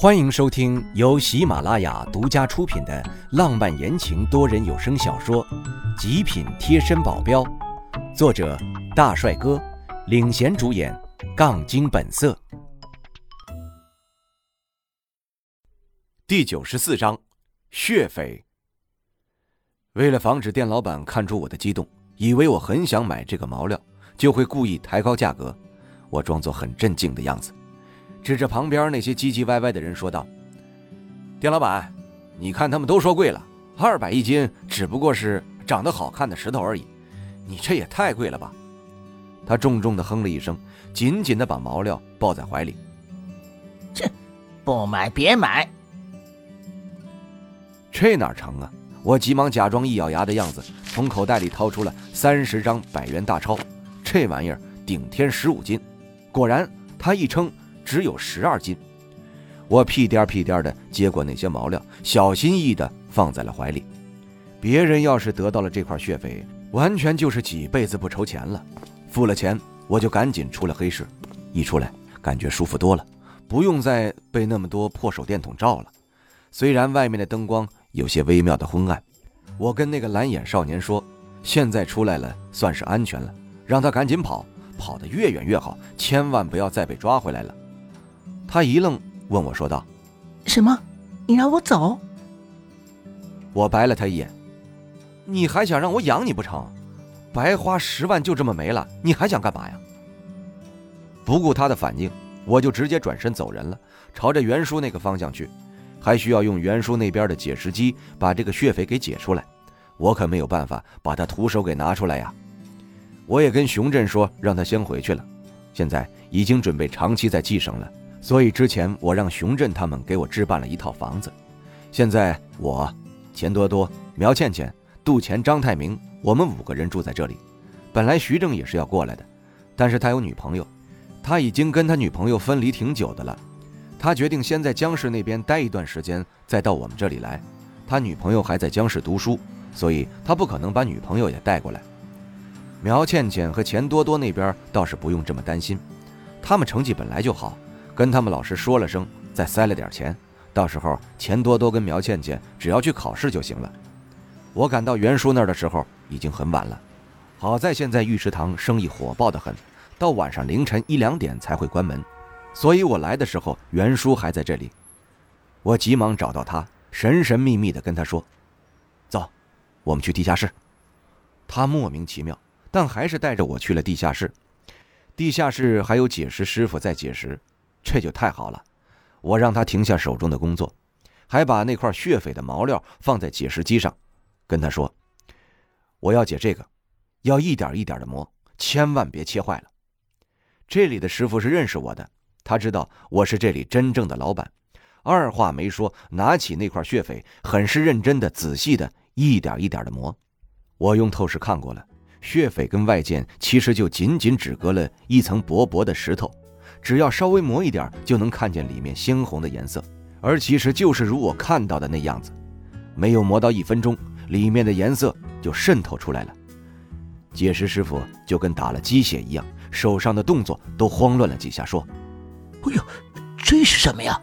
欢迎收听由喜马拉雅独家出品的浪漫言情多人有声小说《极品贴身保镖》，作者大帅哥领衔主演，杠精本色。第九十四章，血匪。为了防止店老板看出我的激动，以为我很想买这个毛料，就会故意抬高价格。我装作很镇静的样子。指着旁边那些唧唧歪歪的人说道：“店老板，你看他们都说贵了，二百一斤只不过是长得好看的石头而已，你这也太贵了吧？”他重重的哼了一声，紧紧的把毛料抱在怀里。“切，不买别买。”这哪成啊！我急忙假装一咬牙的样子，从口袋里掏出了三十张百元大钞，这玩意儿顶天十五斤。果然，他一称。只有十二斤，我屁颠屁颠的接过那些毛料，小心翼翼的放在了怀里。别人要是得到了这块血肥，完全就是几辈子不愁钱了。付了钱，我就赶紧出了黑市。一出来，感觉舒服多了，不用再被那么多破手电筒照了。虽然外面的灯光有些微妙的昏暗，我跟那个蓝眼少年说：“现在出来了，算是安全了，让他赶紧跑，跑得越远越好，千万不要再被抓回来了。”他一愣，问我说道：“什么？你让我走？”我白了他一眼：“你还想让我养你不成？白花十万就这么没了，你还想干嘛呀？”不顾他的反应，我就直接转身走人了，朝着袁叔那个方向去。还需要用袁叔那边的解石机把这个血匪给解出来，我可没有办法把他徒手给拿出来呀。我也跟熊振说，让他先回去了，现在已经准备长期在冀省了。所以之前我让熊振他们给我置办了一套房子，现在我、钱多多、苗倩倩、杜钱、张太明，我们五个人住在这里。本来徐正也是要过来的，但是他有女朋友，他已经跟他女朋友分离挺久的了。他决定先在江市那边待一段时间，再到我们这里来。他女朋友还在江市读书，所以他不可能把女朋友也带过来。苗倩倩和钱多多那边倒是不用这么担心，他们成绩本来就好。跟他们老师说了声，再塞了点钱，到时候钱多多跟苗倩倩只要去考试就行了。我赶到袁叔那儿的时候已经很晚了，好在现在玉食堂生意火爆的很，到晚上凌晨一两点才会关门，所以我来的时候袁叔还在这里。我急忙找到他，神神秘秘的跟他说：“走，我们去地下室。”他莫名其妙，但还是带着我去了地下室。地下室还有解石师傅在解石。这就太好了，我让他停下手中的工作，还把那块血匪的毛料放在解石机上，跟他说：“我要解这个，要一点一点的磨，千万别切坏了。”这里的师傅是认识我的，他知道我是这里真正的老板，二话没说，拿起那块血匪，很是认真的、仔细的，一点一点的磨。我用透视看过了，血匪跟外件其实就仅仅只隔了一层薄薄的石头。只要稍微磨一点，就能看见里面鲜红的颜色，而其实就是如我看到的那样子。没有磨到一分钟，里面的颜色就渗透出来了。解石师傅就跟打了鸡血一样，手上的动作都慌乱了几下，说：“哎呦，这是什么呀？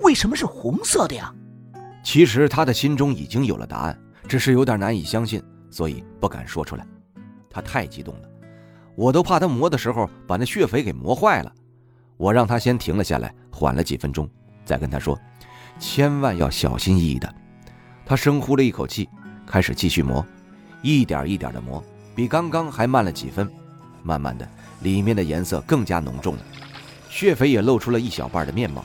为什么是红色的呀？”其实他的心中已经有了答案，只是有点难以相信，所以不敢说出来。他太激动了，我都怕他磨的时候把那血肥给磨坏了。我让他先停了下来，缓了几分钟，再跟他说：“千万要小心翼翼的。”他深呼了一口气，开始继续磨，一点一点的磨，比刚刚还慢了几分。慢慢的，里面的颜色更加浓重了，血肥也露出了一小半的面貌。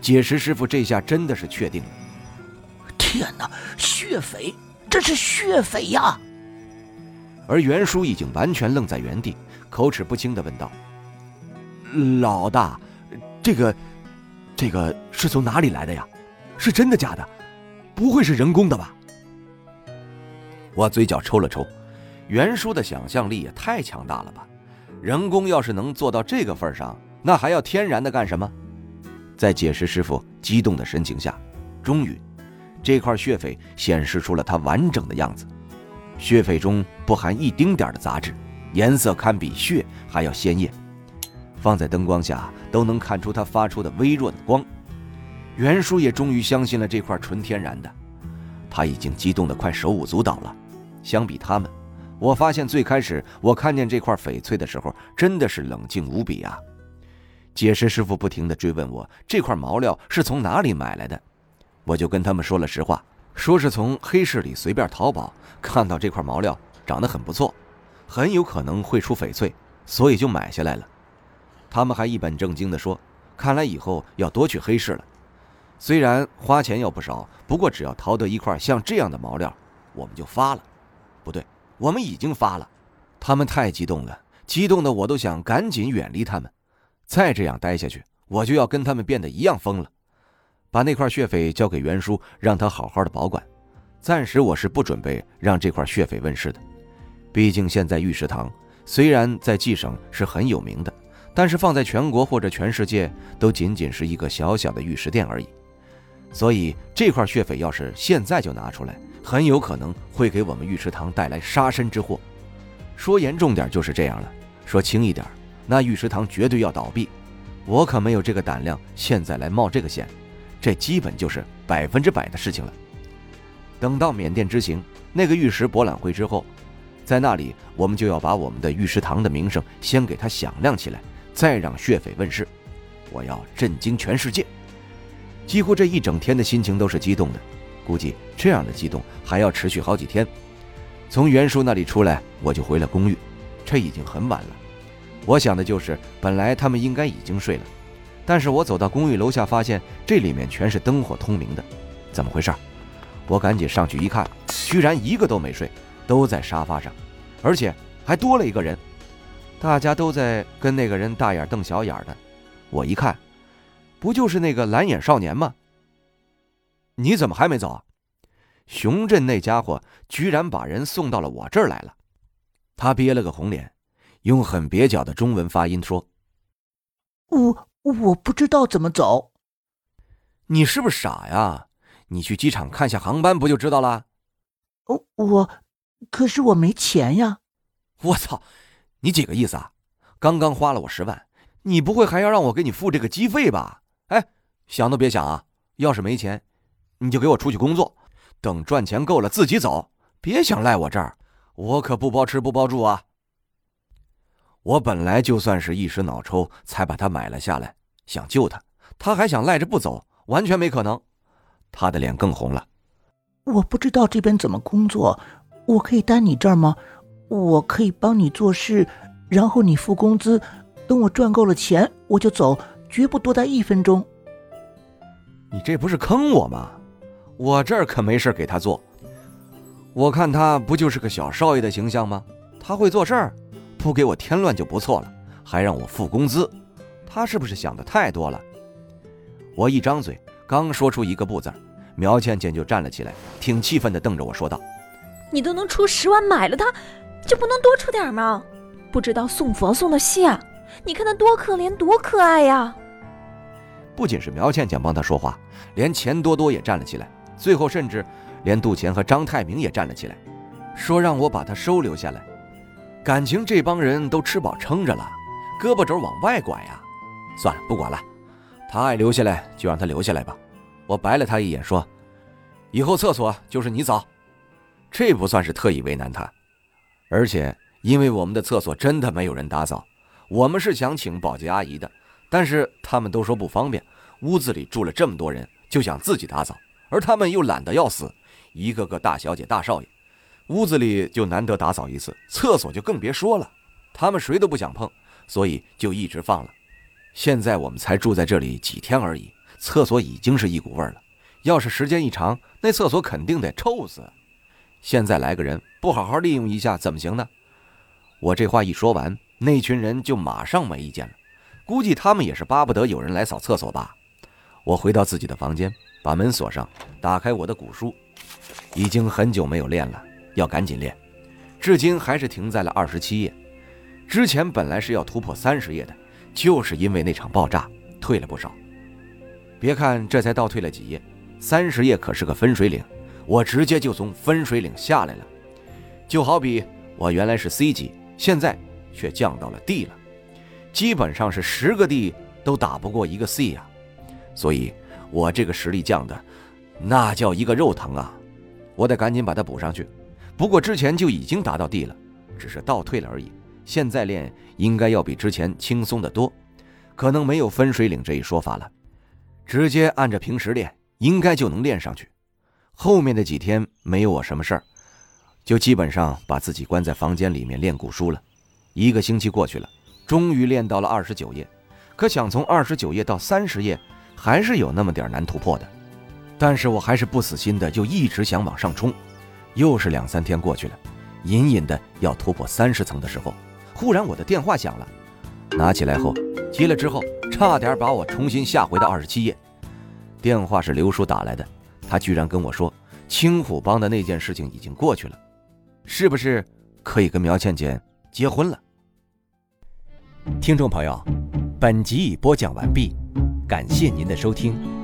解石师傅这下真的是确定了。天哪，血肥，这是血肥呀！而袁叔已经完全愣在原地，口齿不清的问道。老大，这个，这个是从哪里来的呀？是真的假的？不会是人工的吧？我嘴角抽了抽，袁叔的想象力也太强大了吧！人工要是能做到这个份上，那还要天然的干什么？在解释师傅激动的神情下，终于，这块血匪显示出了它完整的样子。血匪中不含一丁点的杂质，颜色堪比血还要鲜艳。放在灯光下都能看出它发出的微弱的光。袁叔也终于相信了这块纯天然的，他已经激动得快手舞足蹈了。相比他们，我发现最开始我看见这块翡翠的时候，真的是冷静无比啊。解释师傅不停地追问我这块毛料是从哪里买来的，我就跟他们说了实话，说是从黑市里随便淘宝看到这块毛料长得很不错，很有可能会出翡翠，所以就买下来了。他们还一本正经地说：“看来以后要多去黑市了。虽然花钱要不少，不过只要淘得一块像这样的毛料，我们就发了。不对，我们已经发了。”他们太激动了，激动的我都想赶紧远离他们。再这样待下去，我就要跟他们变得一样疯了。把那块血翡交给袁叔，让他好好的保管。暂时我是不准备让这块血翡问世的，毕竟现在玉石堂虽然在冀省是很有名的。但是放在全国或者全世界，都仅仅是一个小小的玉石店而已。所以这块血翡要是现在就拿出来，很有可能会给我们玉石堂带来杀身之祸。说严重点就是这样了，说轻一点，那玉石堂绝对要倒闭。我可没有这个胆量，现在来冒这个险，这基本就是百分之百的事情了。等到缅甸之行那个玉石博览会之后，在那里我们就要把我们的玉石堂的名声先给它响亮起来。再让血匪问世，我要震惊全世界！几乎这一整天的心情都是激动的，估计这样的激动还要持续好几天。从袁叔那里出来，我就回了公寓，这已经很晚了。我想的就是，本来他们应该已经睡了，但是我走到公寓楼下，发现这里面全是灯火通明的，怎么回事？我赶紧上去一看，居然一个都没睡，都在沙发上，而且还多了一个人。大家都在跟那个人大眼瞪小眼的，我一看，不就是那个蓝眼少年吗？你怎么还没走？熊振那家伙居然把人送到了我这儿来了。他憋了个红脸，用很蹩脚的中文发音说：“我我不知道怎么走。”你是不是傻呀？你去机场看下航班不就知道了？哦，我可是我没钱呀！我操！你几个意思啊？刚刚花了我十万，你不会还要让我给你付这个机费吧？哎，想都别想啊！要是没钱，你就给我出去工作，等赚钱够了自己走，别想赖我这儿，我可不包吃不包住啊！我本来就算是一时脑抽才把他买了下来，想救他，他还想赖着不走，完全没可能。他的脸更红了。我不知道这边怎么工作，我可以待你这儿吗？我可以帮你做事，然后你付工资，等我赚够了钱我就走，绝不多待一分钟。你这不是坑我吗？我这儿可没事给他做。我看他不就是个小少爷的形象吗？他会做事儿，不给我添乱就不错了，还让我付工资，他是不是想的太多了？我一张嘴，刚说出一个不字，苗倩倩就站了起来，挺气愤的瞪着我说道：“你都能出十万买了他。”就不能多出点吗？不知道送佛送的细啊！你看他多可怜，多可爱呀！不仅是苗倩倩帮他说话，连钱多多也站了起来，最后甚至连杜钱和张泰明也站了起来，说让我把他收留下来。感情这帮人都吃饱撑着了，胳膊肘往外拐呀！算了，不管了，他爱留下来就让他留下来吧。我白了他一眼，说：“以后厕所就是你扫。”这不算是特意为难他。而且，因为我们的厕所真的没有人打扫，我们是想请保洁阿姨的，但是他们都说不方便。屋子里住了这么多人，就想自己打扫，而他们又懒得要死，一个个大小姐、大少爷，屋子里就难得打扫一次，厕所就更别说了。他们谁都不想碰，所以就一直放了。现在我们才住在这里几天而已，厕所已经是一股味儿了。要是时间一长，那厕所肯定得臭死。现在来个人，不好好利用一下怎么行呢？我这话一说完，那群人就马上没意见了。估计他们也是巴不得有人来扫厕所吧。我回到自己的房间，把门锁上，打开我的古书。已经很久没有练了，要赶紧练。至今还是停在了二十七页。之前本来是要突破三十页的，就是因为那场爆炸退了不少。别看这才倒退了几页，三十页可是个分水岭。我直接就从分水岭下来了，就好比我原来是 C 级，现在却降到了 D 了，基本上是十个 D 都打不过一个 C 呀，所以我这个实力降的，那叫一个肉疼啊！我得赶紧把它补上去。不过之前就已经达到 D 了，只是倒退了而已。现在练应该要比之前轻松的多，可能没有分水岭这一说法了，直接按着平时练，应该就能练上去。后面的几天没有我什么事儿，就基本上把自己关在房间里面练古书了。一个星期过去了，终于练到了二十九页，可想从二十九页到三十页，还是有那么点难突破的。但是我还是不死心的，就一直想往上冲。又是两三天过去了，隐隐的要突破三十层的时候，忽然我的电话响了，拿起来后接了之后，差点把我重新吓回到二十七页。电话是刘叔打来的，他居然跟我说青虎帮的那件事情已经过去了，是不是可以跟苗倩倩结婚了？听众朋友，本集已播讲完毕，感谢您的收听。